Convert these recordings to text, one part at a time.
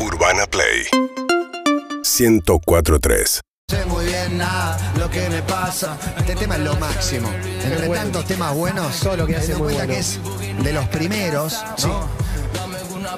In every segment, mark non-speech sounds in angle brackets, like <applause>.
Urbana Play 1043 sé muy bien nada lo que me pasa. Este tema es lo máximo. Entre tantos temas buenos, Todo lo que hace teniendo en muy cuenta bueno. que es de los primeros, ¿no?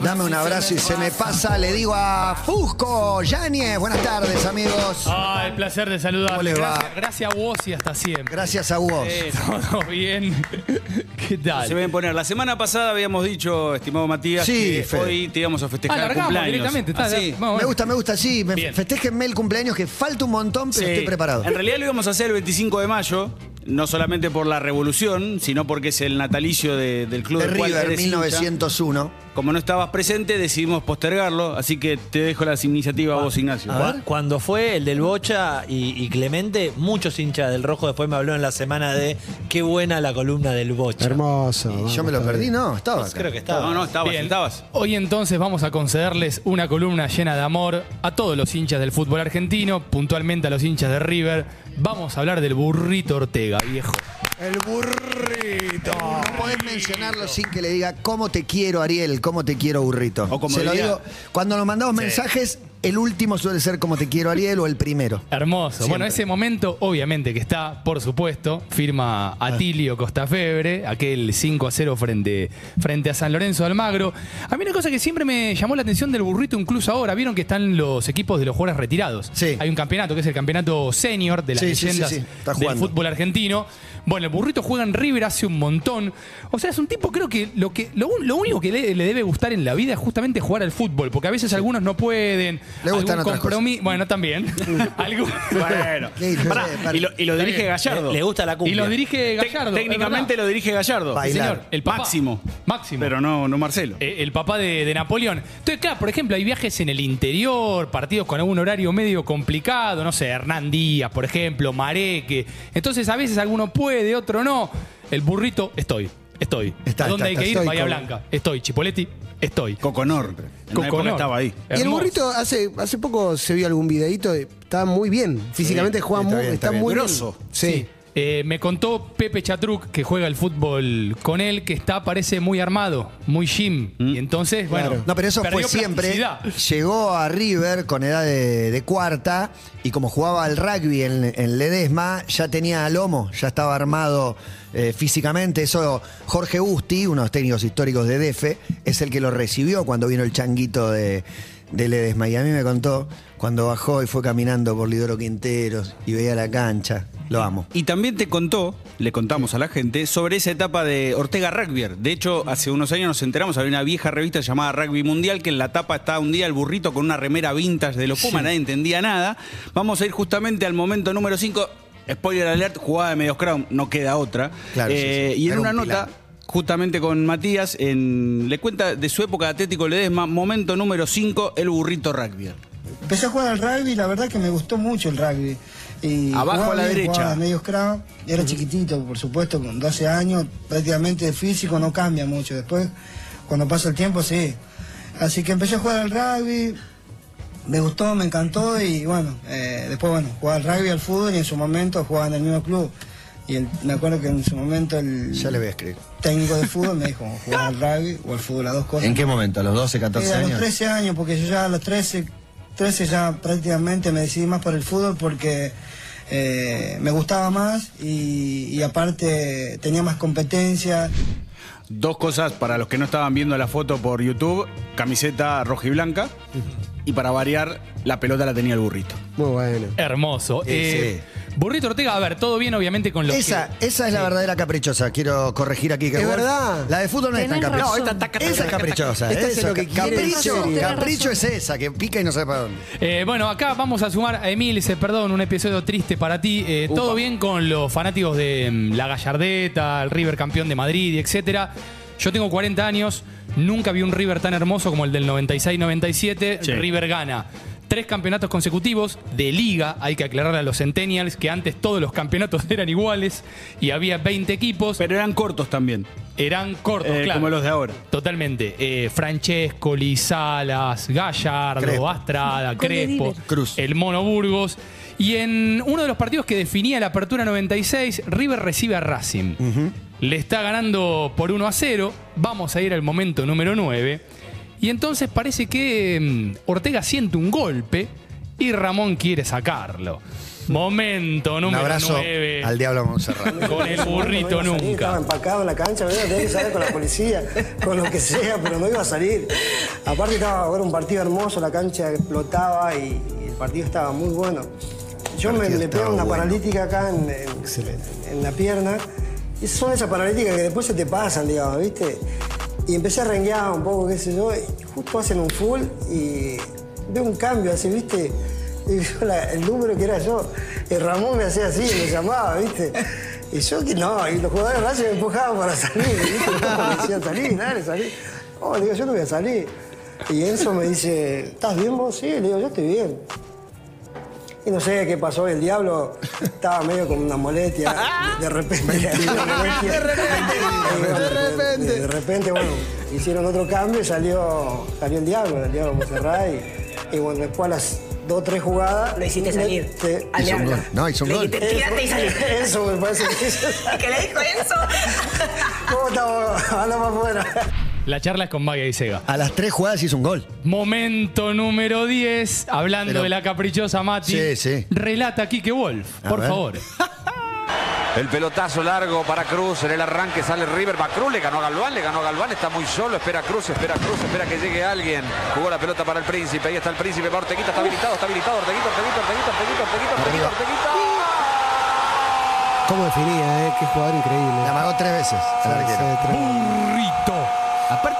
Dame un abrazo y se me pasa, le digo a Fusco, Yáñez, buenas tardes amigos. Ah, el placer de saludar. ¿Cómo le va? Gracias, gracias a vos y hasta siempre. Gracias a vos. Eh, <laughs> Todo bien. <laughs> ¿Qué tal? Se ven poner. La semana pasada habíamos dicho, estimado Matías, Sí, que Fede. hoy te íbamos a festejar Ah, largamos cumpleaños. directamente. Está, Así. vamos, Me gusta, me gusta, sí. Me Bien. festéjenme el cumpleaños que falta un montón, pero Sí. estoy preparado. En realidad lo íbamos a hacer el 25 de mayo, no solamente por la revolución, sino porque es el natalicio de- del club De del cual River, eres hincha. 1901. Como no estabas presente, decidimos postergarlo, así que te dejo las iniciativas a vos, Ignacio. Cu- Cuando fue el del Bocha y, y Clemente, muchos hinchas del Rojo después me habló en la semana de qué buena la columna del Bocha. Hermoso. Y vamos, yo me lo perdí, bien. no, estaba acá. Creo que estaba. No, no, estabas, Bien. estabas. Hoy entonces vamos a concederles una columna llena de amor a todos los hinchas del fútbol argentino, puntualmente a los hinchas de River. Vamos a hablar del burrito Ortega, viejo. El burrito. No podés mencionarlo sin que le diga cómo te quiero, Ariel, cómo te quiero, burrito. O como Se lo digo, cuando nos mandamos mensajes, el último suele ser como te quiero, Ariel, o el primero. Hermoso. Siempre. Bueno, ese momento, obviamente, que está, por supuesto, firma Atilio Costafebre, aquel 5 a 0 frente, frente a San Lorenzo de Almagro. A mí una cosa que siempre me llamó la atención del burrito, incluso ahora, vieron que están los equipos de los jugadores retirados. Sí. Hay un campeonato que es el campeonato senior de las Sí, sí, sí, leyendas sí. Está del fútbol argentino. Bueno, el burrito juega en River hace un montón. O sea, es un tipo, creo que lo, que, lo, lo único que le, le debe gustar en la vida es justamente jugar al fútbol, porque a veces algunos no pueden. Le gustan algún otras cosas. Bueno, también. <laughs> Algún- Bueno, Sí, Pará, sí, para- y, lo, y lo dirige Gallardo. Le, gusta la Y cumbia. lo dirige Tec- Gallardo. técnicamente lo dirige Gallardo. Bailar. Señor, el papá. Máximo. Máximo. Pero no, no Marcelo. Eh, el papá de, de Napoleón. Entonces, claro, por ejemplo, hay viajes en el interior, partidos con algún horario medio complicado, no sé, Hernán Díaz, por ejemplo, Mareque. Entonces, a veces alguno puede, otro no. El burrito, estoy. Estoy. Está, ¿A dónde está, hay está, que ir? estoy Bahía con- Blanca. Estoy. Chipoletti, estoy. Coconor. En una época Coconor. estaba ahí. Y el Hermoso. burrito hace, hace poco se vio algún videito, de- está muy bien. Físicamente juega está muy, bien, está está bien. muy Grosso. bien. Sí. Eh, me contó Pepe Chatruc, que juega el fútbol con él, que está, parece muy armado, muy gym. Y entonces, bueno. No, pero eso fue siempre. Llegó a River con edad de, de cuarta y como jugaba al rugby en, en Ledesma, ya tenía lomo, ya estaba armado eh, físicamente. Eso, Jorge Busti, uno de los técnicos históricos de DEFE, es el que lo recibió cuando vino el changuito de, de Ledesma. Y a mí me contó cuando bajó y fue caminando por Lidoro Quinteros y veía la cancha. Lo amo. Y también te contó, le contamos a la gente, sobre esa etapa de Ortega Rugby. De hecho, hace unos años nos enteramos, había una vieja revista llamada Rugby Mundial, que en la tapa estaba un día el burrito con una remera vintage de los Pumas, nadie entendía nada. Vamos a ir justamente al momento número 5. Spoiler alert, jugada de medios crown, no queda otra. Claro, sí, Eh, sí. Y en Era una un nota, justamente con Matías, en- le cuenta de su época de Atlético Ledesma, momento número 5, el burrito rugby. Empecé a jugar al rugby y la verdad que me gustó mucho el rugby. Y Abajo jugaba a la derecha. jugaba medios crown. Era chiquitito, por supuesto, con 12 años, prácticamente el físico no cambia mucho. Después, cuando pasa el tiempo, sí. Así que empecé a jugar al rugby, me gustó, me encantó y bueno, eh, después bueno, jugaba al rugby, al fútbol y en su momento jugaba en el mismo club. Y el- me acuerdo que en su momento el Ya le voy a escribir. técnico de fútbol me dijo, jugar al rugby o al fútbol, las dos cosas. ¿En qué momento? ¿A los 12, 14 Eh, a los años? 13 años, porque yo ya a los 13, 13 ya prácticamente me decidí más por el fútbol porque eh, me gustaba más y, y aparte tenía más competencia. Dos cosas para los que no estaban viendo la foto por YouTube, camiseta roja y blanca. Y para variar, la pelota la tenía el burrito. Muy bueno. Hermoso. Eh, Burrito Ortega, a ver, todo bien, obviamente, con los Esa, que- esa es la verdadera caprichosa. Quiero corregir aquí que Es verdad. La de fútbol no es tan Tenés caprichosa. razón. No, esta esa es caprichosa. Esta hace eso, lo que quiere, capricho, capricho es esa, que pica y no sabe para dónde. Eh, bueno, acá vamos a sumar a Emil, dice, perdón, un episodio triste para ti. Eh, todo bien con los fanáticos de mm, la Gallardeta, el River campeón de Madrid, etcétera. Yo tengo 40 años, nunca vi un River tan hermoso como el del 96-97. Sí. River gana. Tres campeonatos consecutivos de liga, hay que aclarar a los Centennials que antes todos los campeonatos <laughs> eran iguales y había 20 equipos, Pero eran cortos también, eran cortos, eh, claro. como los de ahora. Totalmente. Eh, Francesco, Salas, Gallardo, Crespo. Astrada, Crespo. Cruz. el Mono Burgos. Y en uno de los partidos que definía la apertura 96, River recibe a Racing. Le está ganando por 1 a 0. Vamos a ir al momento número 9. Y entonces parece que mm, Ortega siente un golpe y Ramón quiere sacarlo. Momento Un número abrazo 9. al diablo Monserrat. Con el burrito No nunca. Estaba empacado en la cancha, ¿verdad? tenía que salir con la policía, con lo que sea, pero no iba a salir. Aparte estaba era un partido hermoso, la cancha explotaba y, y el partido estaba muy bueno. Yo me, me pego una bueno. paralítica acá en, en- en la pierna. Son esas paralíticas que después se te pasan, digamos, ¿viste? Y empecé a renguear un poco, qué sé yo, y justo hacen un full y veo un cambio así, ¿viste? Y la- el número que era yo. Y Ramón me hacía así, me llamaba, ¿viste? Y yo que no, y los jugadores de me empujaban para salir, ¿viste? Me decían, salí, dale, salí. Oh, digo, yo no voy a salir. Y Enzo me dice, ¿estás bien vos? Sí, le digo, yo estoy bien. Y no sé qué pasó, el diablo estaba medio con una molestia. De, <laughs> de repente. de repente. De repente. De repente, bueno, hicieron otro cambio y salió, salió el diablo, el diablo Monserrat. Y, y bueno, después a las dos o tres jugadas. Lo hiciste salir. Sí. Al Hizo un diablo. gol. No, hizo un gol. "Tírate y salí". Eso me parece que hizo. <laughs> ¿Qué le dijo eso? ¿Cómo estamos? Hablamos afuera. La charla es con Magia y Sega. A las tres jugadas hizo un gol. Momento número 10, hablando Pero- de la caprichosa Mati. Sí, sí. Relata Quique Wolf, A por ver. favor. El pelotazo largo para Cruz. En el arranque sale River. Va Cruz, le ganó a Galván, le ganó a Galván. Está muy solo. Espera Cruz, espera Cruz, espera que llegue alguien. Jugó la pelota para el príncipe. Ahí está el príncipe. Va Orteguita, está habilitado, está habilitado. Orteguita, Orteguita, Orteguita, Orteguita, Orteguita, Orteguita, Orteguita. ¿Cómo definía, eh? Qué jugador increíble. La amagó tres veces. al arquero. Sí, Burrito.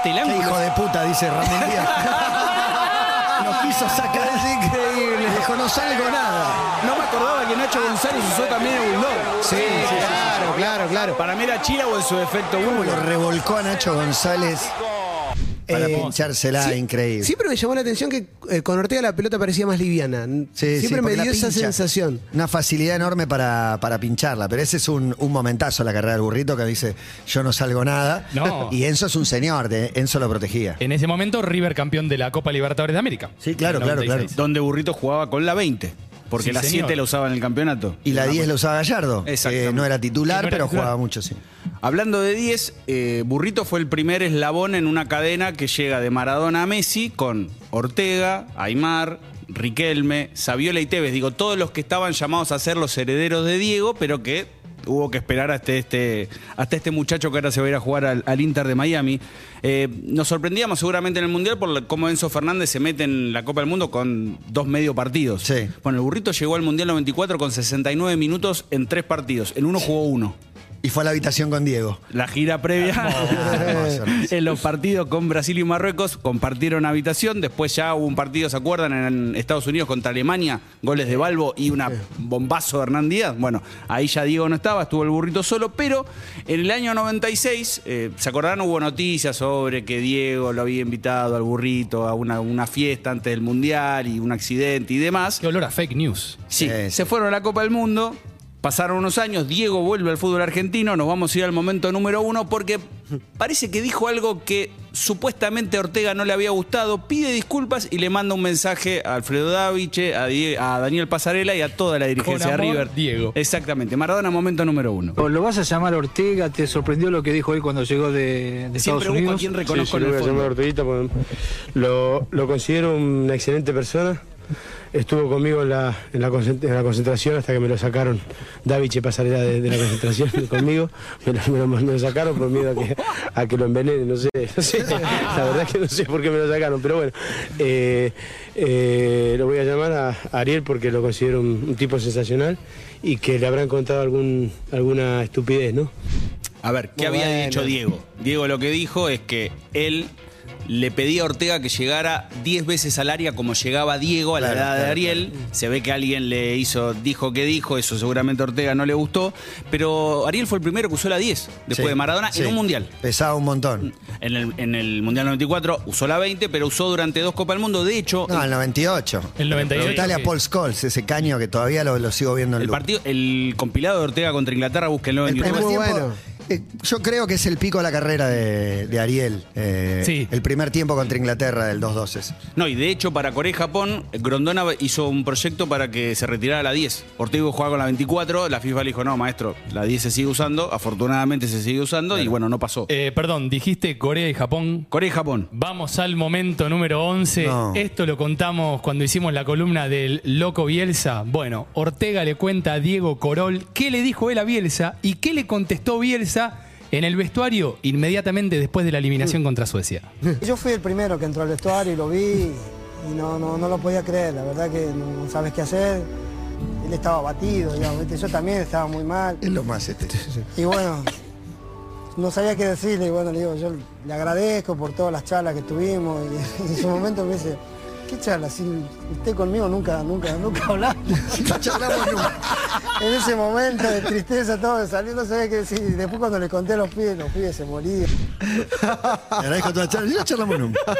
Aparte el Qué ángulo. hijo de puta, dice Ramón Díaz. <laughs> Lo quiso sacar. Es increíble. Dijo, no salgo nada. No me acordaba que Nacho González usó también el bulldog. Sí, claro, claro, claro. Para mí era Chila o en su defecto ¿Cómo uno. lo revolcó a Nacho González para Eh, pinchársela? sí, Increíble. Siempre me llamó la atención que eh, con Ortega la pelota parecía más liviana. Sí, Siempre sí, me dio esa sensación. Una facilidad enorme para, para pincharla, pero ese es un, un momentazo la carrera del burrito que dice, yo no salgo nada. No. <laughs> Y Enzo es un señor, de- Enzo lo protegía. En ese momento, River campeón de la Copa Libertadores de América. Sí, claro, claro, 96. Donde Burrito jugaba con la 20. Porque Sí, la señor. 7 la usaba en el campeonato. Y la 10 lo usaba Gallardo, que no era titular, Que no era pero titular. jugaba mucho, sí. Hablando de 10, eh, Burrito fue el primer eslabón en una cadena que llega de Maradona a Messi con Ortega, Aymar, Riquelme, Saviola y Tevez. Digo, todos los que estaban llamados a ser los herederos de Diego, pero que hubo que esperar hasta este, hasta este muchacho que ahora se va a ir a jugar al, al Inter de Miami. Eh, nos sorprendíamos seguramente en el Mundial por cómo Enzo Fernández se mete en la Copa del Mundo con dos medio partidos. Sí. Bueno, el burrito llegó al Mundial 94 con 69 minutos en tres partidos. En uno jugó uno. Y fue a la habitación con Diego. La gira previa <laughs> en los partidos con Brasil y Marruecos compartieron habitación. Después ya hubo un partido, ¿se acuerdan? En Estados Unidos contra Alemania, goles de Balbo y una bombazo de Hernán Díaz. Bueno, ahí ya Diego no estaba, estuvo el burrito solo, pero en el año 96, eh, ¿se acordarán? Hubo noticias sobre que Diego lo había invitado al burrito a una, una fiesta antes del Mundial y un accidente y demás. Qué olor a fake news. Sí, Sí, sí. se fueron a la Copa del Mundo. Pasaron unos años, Diego vuelve al fútbol argentino, nos vamos a ir al momento número uno porque parece que dijo algo que supuestamente a Ortega no le había gustado, pide disculpas y le manda un mensaje a Alfredo Daviche, a, Die- a Daniel Pasarela y a toda la dirigencia Con de River. Diego. Exactamente, Maradona, momento número uno. ¿Lo vas a llamar Ortega? ¿Te sorprendió lo que dijo él cuando llegó de, de Estados Siempre busco a Unidos? quien reconozco Sí, sí, lo voy a llamar. Orteguita porque lo, lo considero una excelente persona. Estuvo conmigo en la, en, la concent- en la concentración hasta que me lo sacaron. Daviche Pasarela de, de la concentración <laughs> conmigo. Me lo, me lo- me lo sacaron por miedo a que, a que lo envenenen. No sé, <laughs> no sé. La verdad que no sé por qué me lo sacaron. Pero bueno, eh, eh, lo voy a llamar a Ariel porque lo considero un, un tipo sensacional y que le habrán contado algún, alguna estupidez, ¿no? A ver, ¿qué Muy había bueno. dicho Diego? Diego lo que dijo es que él le pedía a Ortega que llegara 10 veces al área como llegaba Diego a la Claro, edad de claro, Ariel. Se ve que alguien le hizo, dijo que dijo, eso seguramente a Ortega no le gustó. Pero Ariel fue el primero que usó la 10 después Sí, de Maradona sí. en un mundial. Pesaba un montón. En el, en el Mundial 94 usó la 20, pero usó durante dos Copas del Mundo. De hecho, No, el 98. El 98, Preguntale sí. Paul Scholes, ese caño que todavía lo, lo sigo viendo en el loop. partido, el compilado de Ortega contra Inglaterra, búsquenlo en El YouTube. primer muy tiempo, bueno. Eh, yo creo que es el pico de la carrera de, de Ariel. eh, Sí. El primer tiempo contra Inglaterra del 2-2 ese. No, y de hecho para Corea y Japón, Grondona hizo un proyecto para que se retirara la 10. Ortega jugaba con la 24, la FIFA le dijo, no, maestro, la 10 se sigue usando, afortunadamente se sigue usando y bueno, no pasó. Eh, perdón, dijiste Corea y Japón. Corea y Japón. Vamos al momento número 11. No. Esto lo contamos cuando hicimos la columna del Loco Bielsa. Bueno, Ortega le cuenta a Diego Corol qué le dijo él a Bielsa y qué le contestó Bielsa en el vestuario inmediatamente después de la eliminación contra Suecia. <laughs> Yo fui el primero que entró al vestuario y lo vi y no, no, no lo podía creer, la verdad que no sabes qué hacer. Él estaba abatido, digamos, yo también estaba muy mal. Es lo más este. Y bueno, no sabía qué decirle, y bueno, le digo, yo le agradezco por todas las charlas que tuvimos y <laughs> en su momento me dice, ¿qué charla? Si usted conmigo nunca, nunca, nunca hablamos. <laughs> No charlamos nunca. En ese momento de tristeza, todo de salir, no sabía qué decir. Y después cuando le conté a los pibes, los pibes se morían. Agradezco toda la charla. No charlamos nunca. <laughs>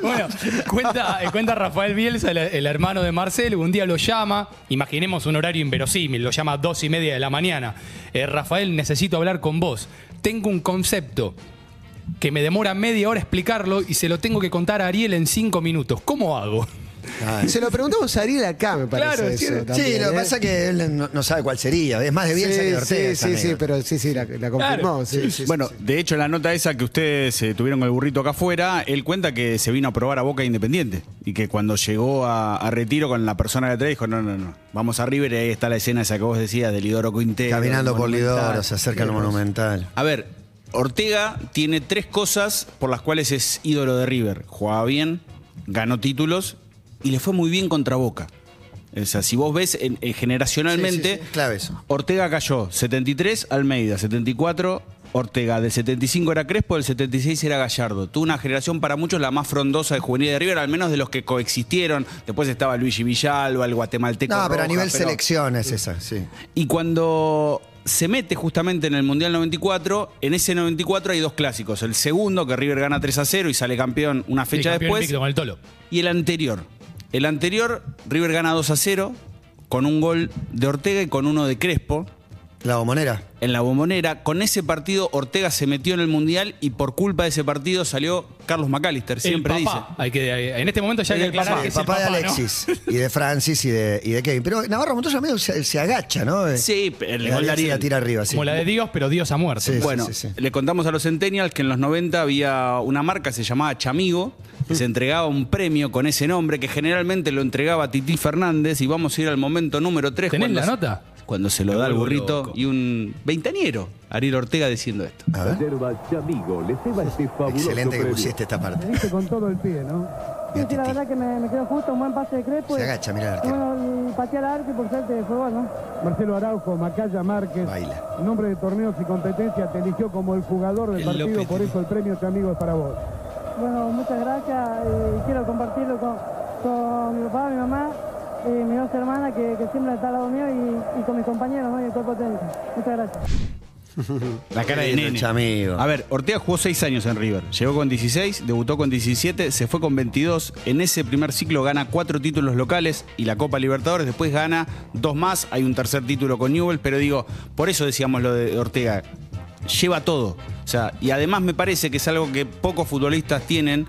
Bueno, cuenta, eh, cuenta Rafael Bielsa, el, el hermano de Marcelo, un día lo llama, imaginemos un horario inverosímil, lo llama a dos y media de la mañana. Eh, Rafael, necesito hablar con vos. Tengo un concepto que me demora media hora explicarlo y se lo tengo que contar a Ariel en cinco minutos. ¿Cómo hago? Se lo preguntamos a Ariel acá, me parece. Claro, eso sí, Sí, lo que ¿eh? pasa es que él no, no sabe cuál sería. Es más de que de Ortega. Sí, sí, sí, anécdota. pero sí, sí, la, la confirmó. sí, sí, sí, bueno, sí. de hecho, en la nota esa que ustedes eh, tuvieron con el burrito acá afuera, él cuenta que se vino a probar a Boca Independiente. Y que cuando llegó a, a retiro con la persona que atrás dijo, no, no, no, vamos a River y ahí está la escena esa que vos decías de Lidoro Quintero. Caminando por Monumental. Lidoro, se acerca al Monumental. A ver, Ortega tiene tres cosas por las cuales es ídolo de River. Jugaba bien, ganó títulos y le fue muy bien contra Boca. O sea, si vos ves en- en generacionalmente, Sí, sí, sí, clave eso. Ortega cayó 73, Almeida 74, Ortega del 75 era Crespo, del 76 era Gallardo. Tuvo una generación para muchos la más frondosa de juvenil de River, al menos de los que coexistieron. Después estaba Luigi Villalba, el guatemalteco. No, pero a nivel pero- selección es esa, sí. y cuando se mete justamente en el Mundial 94, en ese 94 hay dos clásicos. El segundo, que River gana 3 a 0 y sale campeón una fecha campeón después. con el Tolo. Y el anterior. El anterior, River gana 2 a 0 con un gol de Ortega y con uno de Crespo La bombonera. en la bombonera. Con ese partido, Ortega se metió en el Mundial y por culpa de ese partido salió Carlos McAllister, siempre el dice. papá. Hay que, en este momento ya hay que El papá, que El es el papá de papá, ¿no? Alexis y de Francis y de, y de Kevin. Pero Navarro Montoya medio se, se agacha, ¿no? Sí, el gol la Ariel. tira arriba, sí. Como la de Dios, pero Dios ha muerto. Sí. Bueno, sí, sí. le contamos a los Centennials que en los 90 había una marca, se llamaba Chamigo, que se entregaba un premio con ese nombre, que generalmente lo entregaba Titi Fernández, y vamos a ir al momento número 3. ¿Tenés cuando la se- nota? Cuando se lo Me da el vuelvo burrito loco. y un veintañero, Ariel Ortega, diciendo esto. A ver. Este Excelente que pusiste esta parte. Con todo el pie, ¿no? Sí, la verdad que me, me quedó justo, un buen pase de Crespo. Se agacha, mira el. Bueno, y pateé al arco y por suerte fue gol, ¿no? Marcelo Araujo, Macaya Márquez, Baila. en nombre de torneos y competencia, te eligió como el jugador del El partido, por eso el premio Chamigo es para vos. Bueno, muchas gracias y quiero compartirlo con, con mi papá, mi mamá, y mis dos hermanas que, que siempre están al lado mío y, y con mis compañeros ¿no? y el cuerpo técnico. Muchas gracias. <laughs> La cara de nene. Chamigo. A ver, Ortega jugó 6 años en River. Llegó con 16, debutó con 17, se fue con 22. En ese primer ciclo gana cuatro títulos locales y la Copa Libertadores. Después gana dos más. Hay un tercer título con Newell. Pero digo, por eso decíamos lo de Ortega. Lleva todo. O sea, y además me parece que es algo que pocos futbolistas tienen.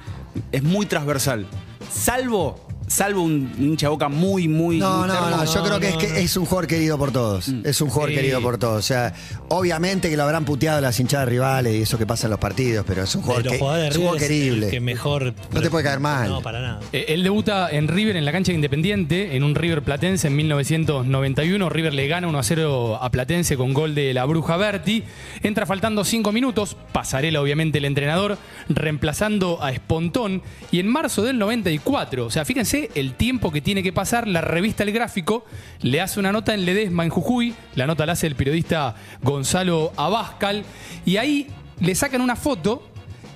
Es muy transversal. Salvo. Salvo un hincha boca muy, muy. No, muy no, no, yo creo que es que es un jugador querido por todos. Es un jugador Sí. querido por todos. O sea, obviamente que lo habrán puteado las hinchadas rivales y eso que pasa en los partidos, pero es un jugador, que, es un jugador River es el querible. que mejor. No te puede caer mal. No, para nada. Eh, Él debuta en River en la cancha de Independiente, en un River Platense en 1991. River le gana 1 a 0 a Platense con gol de la Bruja Berti. Entra faltando 5 minutos, pasarela obviamente el entrenador, reemplazando a Espontón. Y en marzo del 94, o sea, fíjense el tiempo que tiene que pasar, la revista El Gráfico le hace una nota en Ledesma, en Jujuy. La nota la hace el periodista Gonzalo Abascal. Y ahí le sacan una foto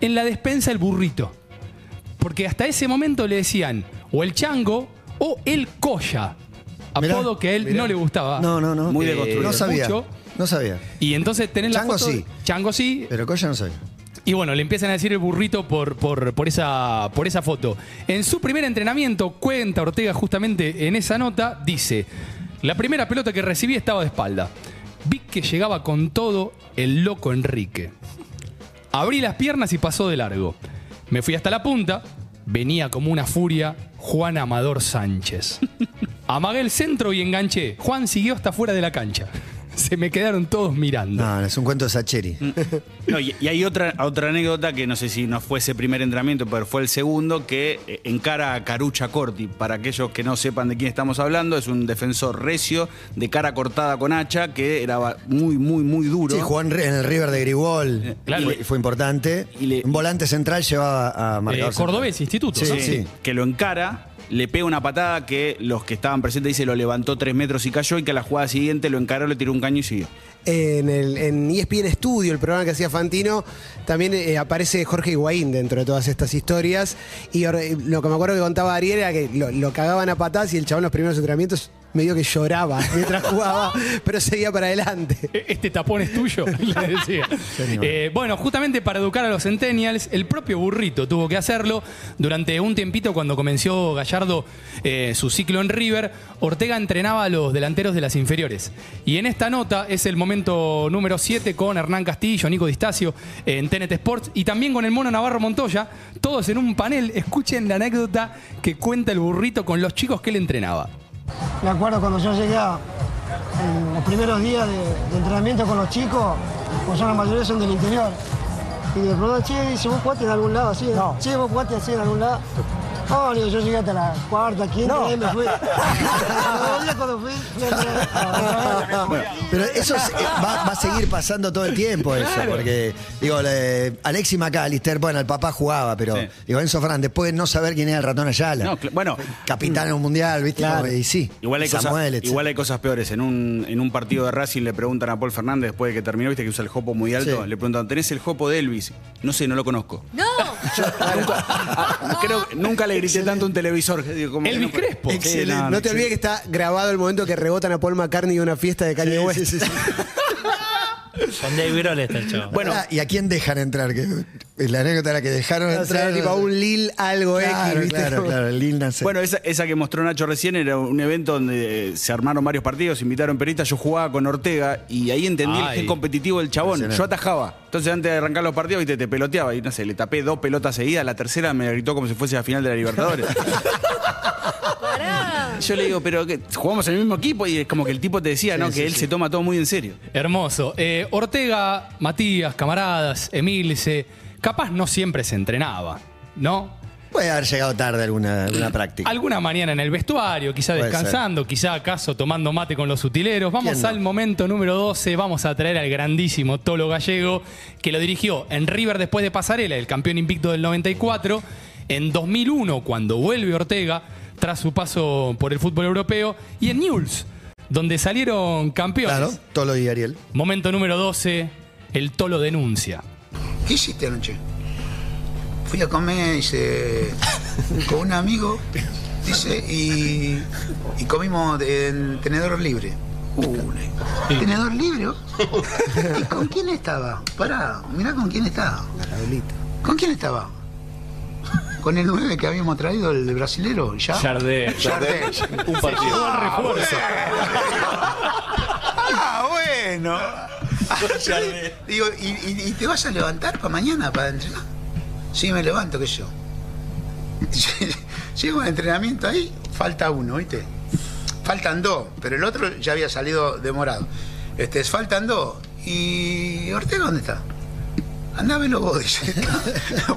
en la despensa el burrito. Porque hasta ese momento le decían o el chango o el colla. Mirá, Apodo que a él mirá. no le gustaba. No, no, no. Muy Eh, deconstruido. No sabía. mucho. No sabía. Y entonces tenés la Chango foto. de- sí. Chango sí. Pero Coya no sabía. Y bueno, le empiezan a decir el burrito por, por, por, esa, por esa foto. En su primer entrenamiento, cuenta Ortega justamente en esa nota, dice, la primera pelota que recibí estaba de espalda. vi que llegaba con todo el loco Enrique. Abrí las piernas y pasó de largo. Me fui hasta la punta, venía como una furia Juan Amador Sánchez. Amagué el centro y enganché. Juan siguió hasta fuera de la cancha. <laughs> Se me quedaron todos mirando. No, es un cuento de Sacheri. No, y, y hay otra, otra anécdota que no sé si no fue ese primer entrenamiento, pero fue el segundo, que eh, encara a Carucha Corti. Para aquellos que no sepan de quién estamos hablando, es un defensor recio, de cara cortada con hacha, que era muy, muy, muy duro. Sí, jugó en, en el River de Grigol. claro. Fue, fue importante. Y le- un volante central llevaba a Eh, marcador central. Cordobés, instituto. Sí, ¿no? sí. que lo encara, le pega una patada que los que estaban presentes dice lo levantó tres metros y cayó, y que a la jugada siguiente lo encaró, le tiró un caño y siguió. En, el, en ESPN Studio, el programa que hacía Fantino, también eh, aparece Jorge Higuaín dentro de todas estas historias. Y eh, lo que me acuerdo que contaba Ariel era que lo, lo cagaban a patadas y el chabón en los primeros entrenamientos medio que lloraba mientras jugaba, pero seguía para adelante. E- Este tapón es tuyo, <laughs> le decía. Eh, bueno, justamente para educar a los centennials, el propio burrito tuvo que hacerlo. Durante un tiempito, cuando comenzó Gallardo eh, su ciclo en River, Ortega entrenaba a los delanteros de las inferiores. Y en esta nota es el momento número 7 con Hernán Castillo, Nico Distacio en TNT Sports y también con el mono Navarro Montoya, todos en un panel. Escuchen la anécdota que cuenta el burrito con los chicos que él entrenaba. Me acuerdo cuando yo llegué a- en los primeros días de, de entrenamiento con los chicos, pues ya la mayoría son del interior. Y de pronto, che, dice, ¿vos jugaste en algún lado así? No. Che, ¿vos jugaste así en algún lado? No, le digo, yo llegué hasta la cuarta, quinta, y me fui. Cuando fui, fui a entrenar. Bueno, pero eso es- eh, va, va a seguir pasando todo el tiempo eso, porque digo, le- Alexis McAllister, bueno, el papá jugaba, pero Sí. digo, Enzo Fernández, puede no saber quién era el ratón Ayala. No, bueno, Capitán en un mundial, ¿viste? Y sí. Igual hay, Samuel, cosas, igual hay cosas peores. En un, en un partido de Racing le preguntan a Paul Fernández después de que terminó, viste que usa el jopo muy alto. Sí. Le preguntan, ¿tenés el jopo de Elvis? No sé, no lo conozco. ¡No! <laughs> Ah, creo nunca le grité tanto un televisor. Digo, como Elvis no- Crespo. Excelente. no, No, no, te olvides que está grabado el momento que rebotan a Paul McCartney de una fiesta de Kanye West. Sí, sí, sí. Con Dave Grohl está el chavo. Bueno, Ah, ¿Y a quién dejan entrar? Que, la anécdota era que dejaron O sea, entrar. tipo a un Lil algo Claro, X, ¿viste? claro, claro, el Lil Nas X. Bueno, esa, esa que mostró Nacho recién era un evento donde eh, se armaron varios partidos, invitaron periodistas, yo jugaba con Ortega y ahí entendí Ay. el competitivo del chabón. Yo atajaba. Entonces antes de arrancar los partidos, viste, te peloteaba y no sé, le tapé dos pelotas seguidas, la tercera me gritó como si fuese la final de la Libertadores. <laughs> Pará. yo le digo, pero que jugamos en el mismo equipo y es como que el tipo te decía, ¿no? que él se toma todo muy en serio. Hermoso. Eh, Ortega, Matías, camaradas, Emilce, capaz no siempre se entrenaba, ¿no? Puede haber llegado tarde alguna, alguna práctica. Alguna mañana en el vestuario, quizá Puede descansando, quizá acaso tomando mate con los utileros. Vamos al momento número 12, vamos a traer al grandísimo Tolo Gallego, que lo dirigió en River después de Pasarela, el campeón invicto del 94. En 2001, cuando vuelve Ortega, tras su paso por el fútbol europeo, y en Newell's, donde salieron campeones. Claro, Tolo y Ariel. Momento número 12, el Tolo denuncia. ¿Qué hiciste anoche? Fui a comer, dice, <laughs> con un amigo, dice, y, y comimos en tenedor libre. Uh, ¿Tenedor libre? <laughs> ¿Y con quién estaba? Pará, mirá con quién estaba. ¿Con quién estaba? ¿Con el 9 que habíamos traído, el de brasilero? ¿Ya? Jardel. Jardel. Un partido. <laughs> Ah, bueno. <laughs> Digo, ¿y, y- y te vas a levantar para mañana para entrenar? Sí, me levanto, qué yo. <laughs> Llego al entrenamiento ahí, falta uno, ¿viste? Faltan dos, pero el otro ya había salido demorado. Este, faltan dos. ¿Y Ortega dónde está? Andá, velo vos, dice.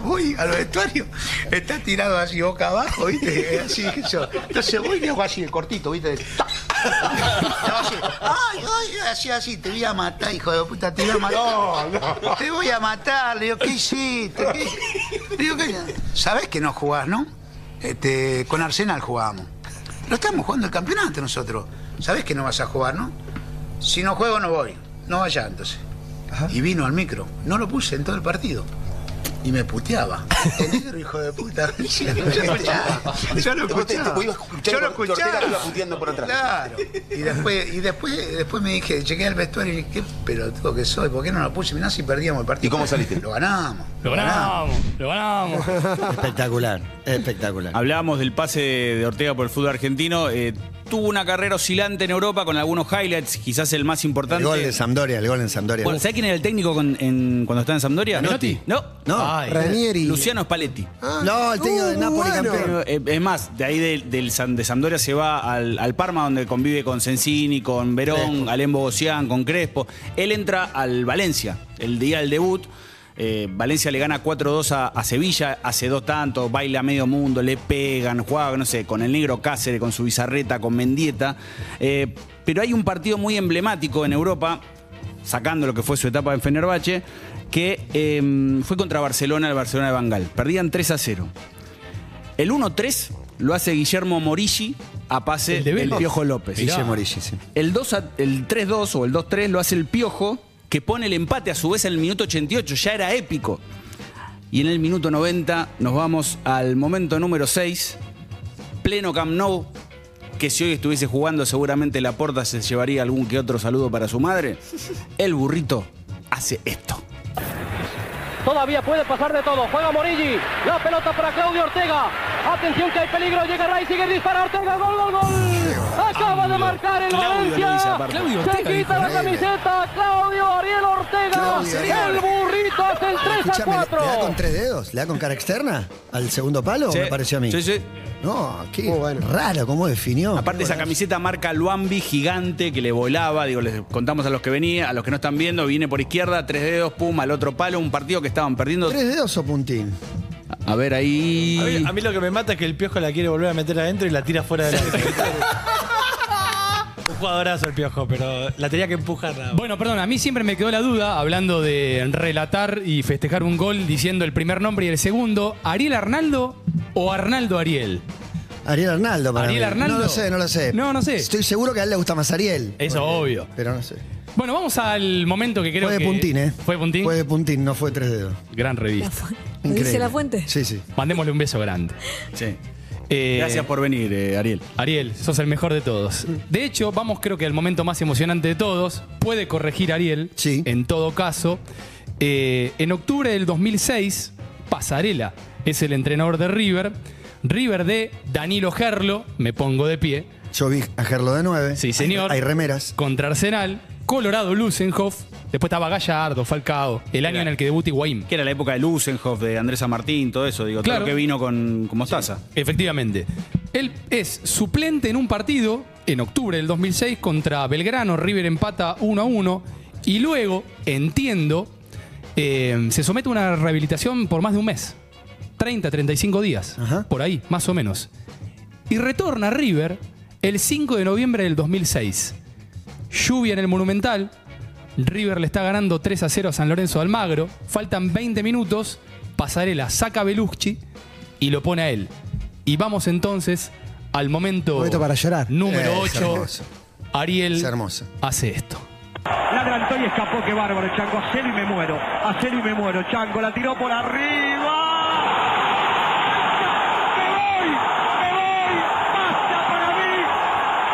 voy al vestuario, está tirado así boca abajo, ¿viste? Así, sé yo. Entonces voy y le hago así el cortito, ¿viste? ¡Tac! Así, ay, ay, así, así, te voy a matar, hijo de puta, te voy a matar. Te voy a matar, le digo, ¿qué hiciste? ¿Qué? Le digo, ¿qué? ¿Sabés que no jugás, no? Este, con Arsenal jugábamos. Lo estamos jugando el campeonato nosotros. ¿Sabés que no vas a jugar, no? Si no juego, no voy. No vaya entonces. Y vino al micro. No lo puse en todo el partido. Y me puteaba. <laughs> El negro, hijo de puta. <laughs> Yo lo <laughs> escuchaba. Yo lo escuchaba. Yo lo escuchaba. por atrás. Claro. Y después, y después, después me dije, llegué al vestuario y dije, qué pelotudo que soy, ¿por qué no lo puse? Mirá si perdíamos el partido. ¿Y cómo saliste? Lo ganamos. Lo ganamos, lo ganamos. Espectacular. Espectacular. Hablábamos del pase de Ortega por el fútbol argentino. eh, tuvo una carrera oscilante en Europa con algunos highlights, quizás el más El importante. gol de Sampdoria, el gol en Sampdoria. Bueno, ¿sabés quién era el técnico con- en- cuando estaba en Sampdoria? Menotti. No. no, Ay, Ranieri. Luciano Spalletti. Ah, no, el técnico de uh, Napoli bueno. campeón. Eh, Es más, de ahí de, del San- de Sampdoria se va al, al Parma, donde convive con Sensini, con Verón. Alem Bogosian, con Crespo. Él entra al Valencia, el día del debut. Eh, Valencia le gana 4-2 a, a Sevilla, hace dos tantos, baila a medio mundo, le pegan, juega, no sé, con el negro Cáceres, con su bizarreta, con Mendieta. Eh, pero hay un partido muy emblemático en Europa, sacando lo que fue su etapa en Fenerbahce, que eh, fue contra Barcelona, el Barcelona de Bangal. Perdían 3 a 0. El 1-3 lo hace Guillermo Morilli a pase El de del Vélez. Piojo López. Mirá. Guille Morilli, sí. El, 2 a- el 3-2 o el 2-3 lo hace el Piojo, que pone el empate a su vez en el minuto 88. Ya era épico. Y en el minuto 90 nos vamos al momento número 6, pleno Camp Nou, que si hoy estuviese jugando seguramente la porta se llevaría algún que otro saludo para su madre. El burrito hace esto. Todavía puede pasar de todo. Juega Morilli. La pelota para Claudio Ortega. Atención que hay peligro. Llega Ray. Sigue dispara Ortega. Gol, gol, gol. Acaba de marcar el Valencia. Se quita la camiseta. Claudio Ariel Ortega. El burrito hace el 3 a Escuchame, ¿le- ¿le da 4. con tres dedos? ¿Le da con cara externa? ¿Al segundo palo? Sí. Me pareció a mí. Sí, sí. No, qué Muy bueno. raro cómo definió. Aparte esa camiseta marca Luambi gigante que le volaba, digo, les contamos a los que venía, a los que no están viendo, viene por izquierda, tres dedos, pum, al otro palo, un partido que estaban perdiendo. ¿Tres dedos o puntín? A ver ahí. A mí, a mí lo que me mata es que el piojo la quiere volver a meter adentro y la tira fuera del área. <laughs> Un jugadorazo el piojo, pero la tenía que empujar nada más. Bueno, perdón, a mí siempre me quedó la duda, hablando de relatar y festejar un gol diciendo el primer nombre y el segundo, ¿Ariel Arnaldo o Arnaldo Ariel? Ariel Arnaldo para ¿Ariel mí. Arnaldo? No lo sé, no lo sé. No, no sé. Estoy seguro que a él le gusta más Ariel. Eso, obvio. Pero no sé. Bueno, vamos al momento que creo fue de que... puntín, ¿eh? ¿Fue de puntín? Fue de puntín, no fue de tres dedos. Gran revista. ¿Lo dice Increíble. la fuente? Sí, sí. Mandémosle un beso grande. Sí. Eh, Gracias por venir, eh, Ariel. Ariel, sos el mejor de todos. De hecho, vamos creo que al momento más emocionante de todos. Puede corregir Ariel. Sí. En todo caso. Eh, en octubre del 2006, Pasarela es el entrenador de River. River de Danilo Gerlo, me pongo de pie, Yo vi a Gerlo de nueve. Sí, señor. Hay, hay remeras. contra Arsenal. Colorado Lusenhoff. Después estaba Gallardo, Falcao. El año Era- en el que debuta Higuaín. Que era la época de Lusenhoff, de Andrés San Martín, todo eso, digo, Claro. todo lo que vino con, con Mostaza. Efectivamente. Él es suplente en un partido en octubre del 2006 contra Belgrano. River empata 1 a 1. Y luego, entiendo, eh, se somete a una rehabilitación por más de un mes. 30, 35 días. Ajá. Por ahí, más o menos. Y retorna a River el 5 de noviembre del 2006. Lluvia en el Monumental. River le está ganando 3 a 0 a San Lorenzo de Almagro. Faltan 20 minutos. Pasarela saca a Belucci y lo pone a él. Y vamos entonces al momento, Momento para llorar. número Eh, es 8. hermoso. Ariel Es hermoso. hace esto. La adelantó y escapó. Qué bárbaro, Chango. Hacelo y me muero. Hacelo y me muero. Chango la tiró por arriba. ¡Me voy! ¡Me voy! ¡Basta para mí!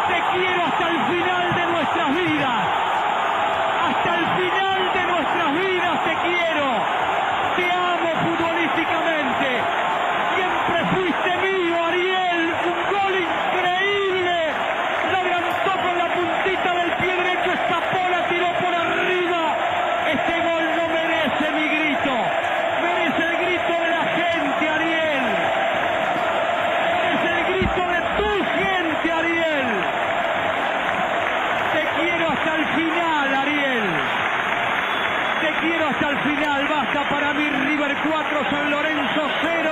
Te quiero hasta el final de nuestras vidas. Hasta el final de nuestras vidas te quiero. Te amo futbolísticamente. Siempre fuiste mío, Ariel. Un gol increíble. La adelantó con la puntita del pie derecho. Escapó, la tiró por arriba. Este gol no merece mi grito. Merece el grito de la gente, Ariel. Merece el grito de tu gente, Ariel. Te quiero hasta el final, Ariel. Te quiero hasta el final. Basta para mí, River 4, San Lorenzo 0.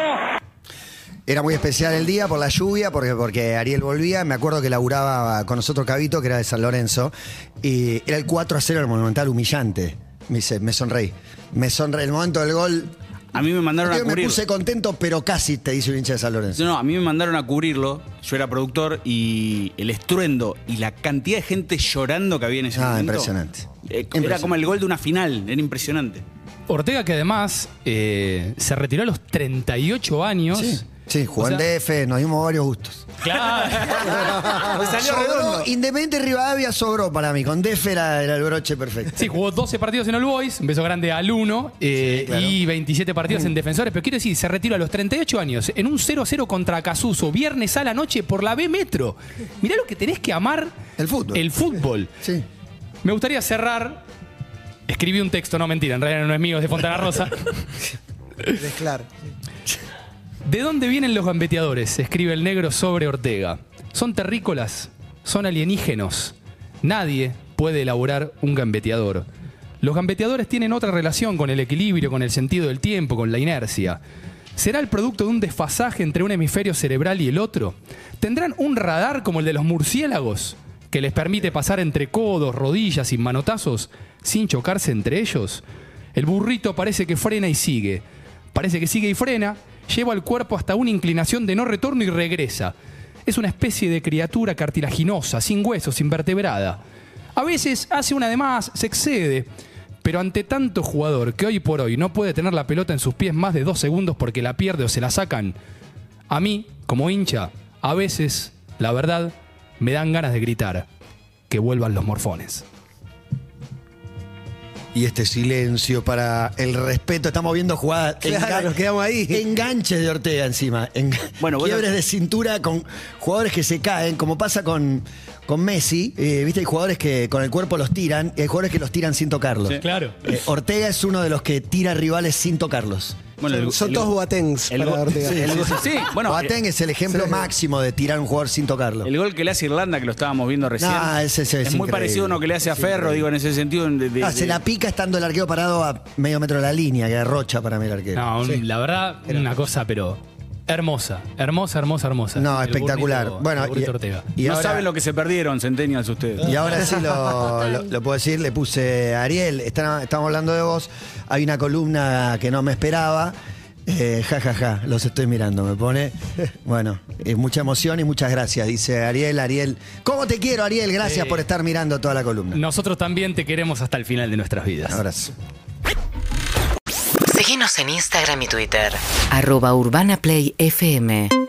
Era muy especial el día por la lluvia, porque, porque Ariel volvía. Me acuerdo que laburaba con nosotros Cabito, que era de San Lorenzo. Y era el 4 a 0 el Monumental, humillante. Me dice, me sonreí. Me sonreí. El momento del gol. A mí me mandaron a Yo me puse contento, pero casi te dice un hincha de San Lorenzo. No, no, a mí me mandaron a cubrirlo. Yo era productor y el estruendo y la cantidad de gente llorando que había en ese Ah, momento. impresionante. Eh, Era Impresionante. como el gol de una final, era impresionante. Ortega que además eh, se retiró a los 38 años. Sí. Sí, jugó sea, en DF, nos dimos varios gustos. Claro. <laughs> salió Sobró, redondo. Independiente Rivadavia sobró para mí. Con DF era, era el broche perfecto. Sí, jugó 12 partidos en All Boys, un beso grande al 1, y 27 partidos en Defensores. Pero quiero decir, se retiró a los 38 años en un 0-0 contra Casuso, viernes a la noche por la B Metro. Mirá lo que tenés que amar. El fútbol. El fútbol. Sí. Me gustaría cerrar. Escribí un texto, no mentira, en realidad no es mío, es de Fontana Rosa. <laughs> Es claro. <laughs> ¿De dónde vienen los gambeteadores? Escribe el negro sobre Ortega. Son terrícolas, son alienígenos. Nadie puede elaborar un gambeteador. Los gambeteadores tienen otra relación con el equilibrio, con el sentido del tiempo, con la inercia. ¿Será el producto de un desfasaje entre un hemisferio cerebral y el otro? ¿Tendrán un radar como el de los murciélagos que les permite pasar entre codos, rodillas y manotazos sin chocarse entre ellos? El burrito parece que frena y sigue. Parece que sigue y frena, lleva el cuerpo hasta una inclinación de no retorno y regresa. Es una especie de criatura cartilaginosa, sin huesos, invertebrada. A veces hace una de más, se excede. Pero ante tanto jugador que hoy por hoy no puede tener la pelota en sus pies más de dos segundos porque la pierde o se la sacan, a mí, como hincha, a veces, la verdad, me dan ganas de gritar que vuelvan los morfones. Y este silencio para el respeto. Estamos viendo jugadas. Claro, nos quedamos ahí. Enganches de Ortega encima. En- Bueno, quiebres de cintura con jugadores que se caen, como pasa con, con Messi. Eh, Viste, hay jugadores que con el cuerpo los tiran y hay jugadores que los tiran sin tocarlos. Sí. Claro. Eh, Ortega es uno de los que tira rivales sin tocarlos. Bueno, el- Son el- todos Boatengs el para Ortega. <laughs> el sí, bueno, Boateng es el ejemplo máximo de tirar a un jugador sin tocarlo. El gol que le hace Irlanda, que lo estábamos viendo recién. Nah, ese- ese es muy increíble. parecido a uno que le hace a Ferro, digo, en ese sentido. de- de- Ah, se de- la pica estando el arquero parado a medio metro de la línea, que arrocha para mí el arquero. No, un- la verdad, una cosa, pero hermosa. Hermosa, hermosa, hermosa. No, El espectacular. burrito- Bueno, el burrito y- Ortega. y no ahora- saben lo que se perdieron, Centennials, ustedes. Y ahora sí lo, lo- lo puedo decir, le puse a Ariel, está- estamos hablando de vos, hay una columna que no me esperaba, eh, ja, ja, ja, los estoy mirando, me pone, bueno, eh, mucha emoción y muchas gracias, dice Ariel, Ariel, ¿cómo te quiero Ariel? Gracias Sí. por estar mirando toda la columna. Nosotros también te queremos hasta el final de nuestras vidas. Abrazo. Síguenos en Instagram y Twitter. Arroba Urbana Play FM.